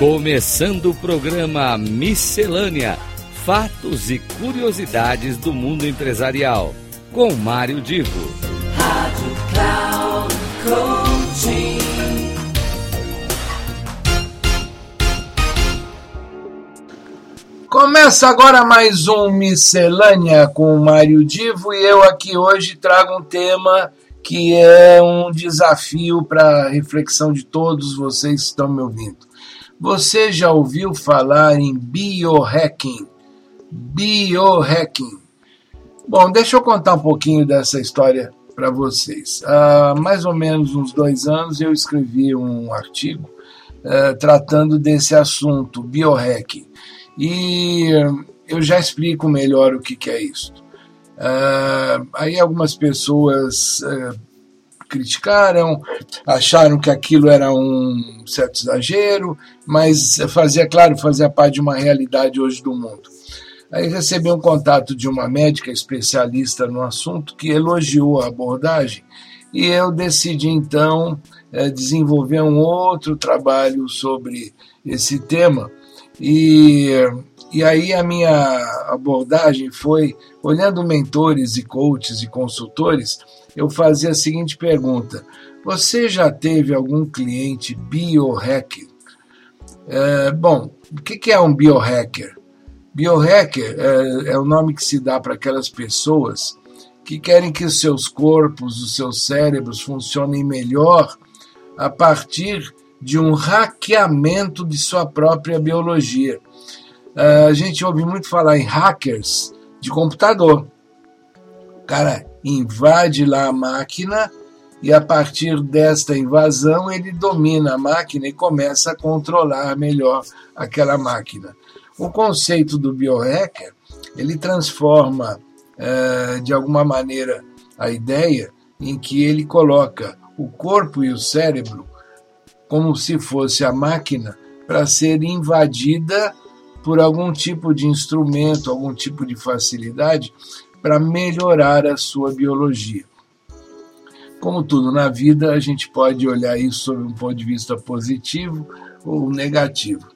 Começando o programa Miscelânea: Fatos e Curiosidades do Mundo Empresarial, com Mário Divo. Rádio Cloud Coaching. Começa agora mais um Miscelânea com Mário Divo e eu aqui hoje trago um tema que é um desafio para reflexão de todos vocês que estão me ouvindo. Você já ouviu falar em biohacking? Biohacking. Bom, deixa eu contar um pouquinho dessa história para vocês. Há mais ou menos uns dois anos eu escrevi um artigo uh, tratando desse assunto, biohacking. E eu já explico melhor o que, que é isso. Uh, aí algumas pessoas uh, criticaram, acharam que aquilo era um certo exagero, mas fazia, claro, fazia parte de uma realidade hoje do mundo. Aí recebi um contato de uma médica especialista no assunto que elogiou a abordagem e eu decidi então eh, desenvolver um outro trabalho sobre esse tema. E e aí a minha abordagem foi, olhando mentores e coaches e consultores, eu fazia a seguinte pergunta: Você já teve algum cliente biohacker? É, bom, o que é um biohacker? Biohacker é, é o nome que se dá para aquelas pessoas que querem que os seus corpos, os seus cérebros funcionem melhor a partir de um hackeamento de sua própria biologia. Uh, a gente ouve muito falar em hackers de computador. O cara invade lá a máquina e a partir desta invasão ele domina a máquina e começa a controlar melhor aquela máquina. O conceito do biohacker ele transforma uh, de alguma maneira a ideia em que ele coloca o corpo e o cérebro como se fosse a máquina para ser invadida por algum tipo de instrumento, algum tipo de facilidade para melhorar a sua biologia. Como tudo na vida, a gente pode olhar isso sob um ponto de vista positivo ou negativo.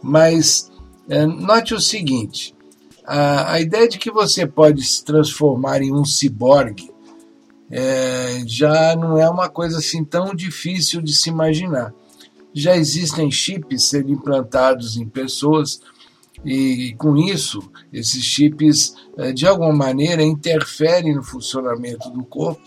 Mas é, note o seguinte: a, a, ideia de que você pode se transformar em um ciborgue é, já não é uma coisa assim tão difícil de se imaginar. Já existem chips sendo implantados em pessoas e com isso, esses chips, eh, de alguma maneira, interferem no funcionamento do corpo.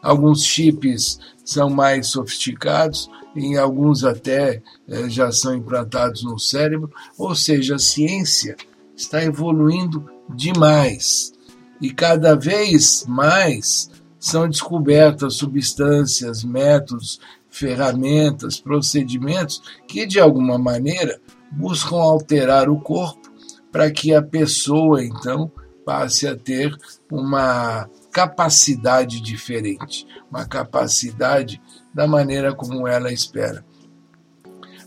Alguns chips são mais sofisticados, em alguns até eh, já são implantados no cérebro, ou seja, a ciência está evoluindo demais. E cada vez mais são descobertas substâncias, métodos, ferramentas, procedimentos que, de alguma maneira, buscam alterar o corpo para que a pessoa, então, passe a ter uma capacidade diferente, uma capacidade da maneira como ela espera.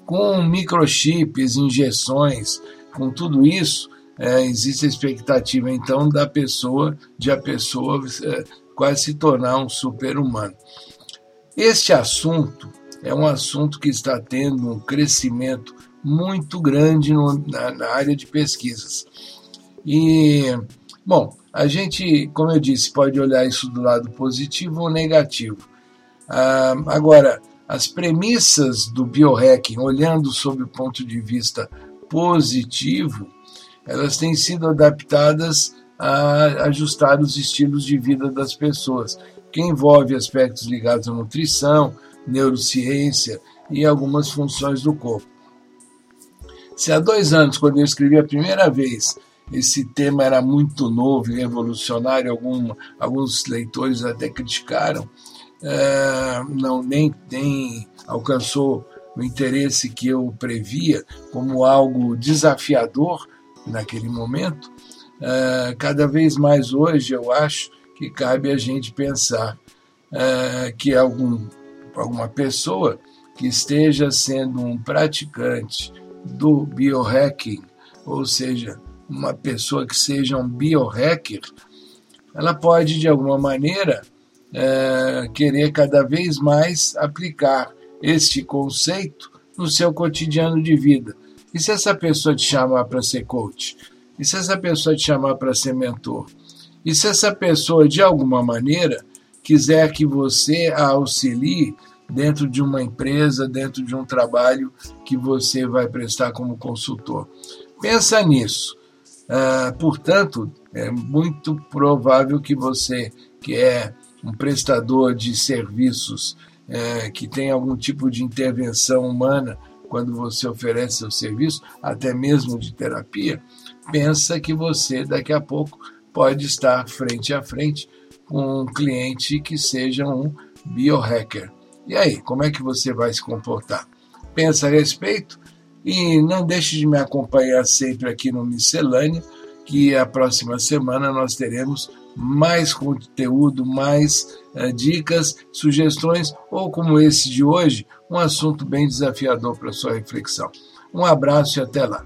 Com microchips, injeções, com tudo isso, é, existe a expectativa então da pessoa, de a pessoa é, quase se tornar um super-humano. Este assunto é um assunto que está tendo um crescimento muito grande no, na, na, área de pesquisas. E, bom, a gente, como eu disse, pode olhar isso do lado positivo ou negativo. Ah, agora, as premissas do biohacking, olhando sob o ponto de vista positivo, elas têm sido adaptadas a ajustar os estilos de vida das pessoas, que envolve aspectos ligados à nutrição, neurociência e algumas funções do corpo. Se há dois anos, quando eu escrevi a primeira vez, esse tema era muito novo e revolucionário, algum, alguns leitores até criticaram, é, não nem, nem alcançou o interesse que eu previa como algo desafiador naquele momento. É, cada vez mais hoje eu acho que cabe a gente pensar é, que algum, alguma pessoa que esteja sendo um praticante do biohacking, ou seja, uma pessoa que seja um biohacker, ela pode, de alguma maneira, é, querer cada vez mais aplicar este conceito no seu cotidiano de vida. E se essa pessoa te chamar para ser coach? E se essa pessoa te chamar para ser mentor? E se essa pessoa, de alguma maneira, quiser que você a auxilie dentro de uma empresa, dentro de um trabalho que você vai prestar como consultor? Pensa nisso. Uh, portanto, é muito provável que você, que é um prestador de serviços é, que tem algum tipo de intervenção humana quando você oferece seu serviço, até mesmo de terapia, pensa que você daqui a pouco pode estar frente a frente com um cliente que seja um biohacker. E aí, como é que você vai se comportar? Pensa a respeito e não deixe de me acompanhar sempre aqui no Miscelânea, que a próxima semana nós teremos mais conteúdo, mais uh, dicas, sugestões, ou como esse de hoje, um assunto bem desafiador para sua reflexão. Um abraço e até lá.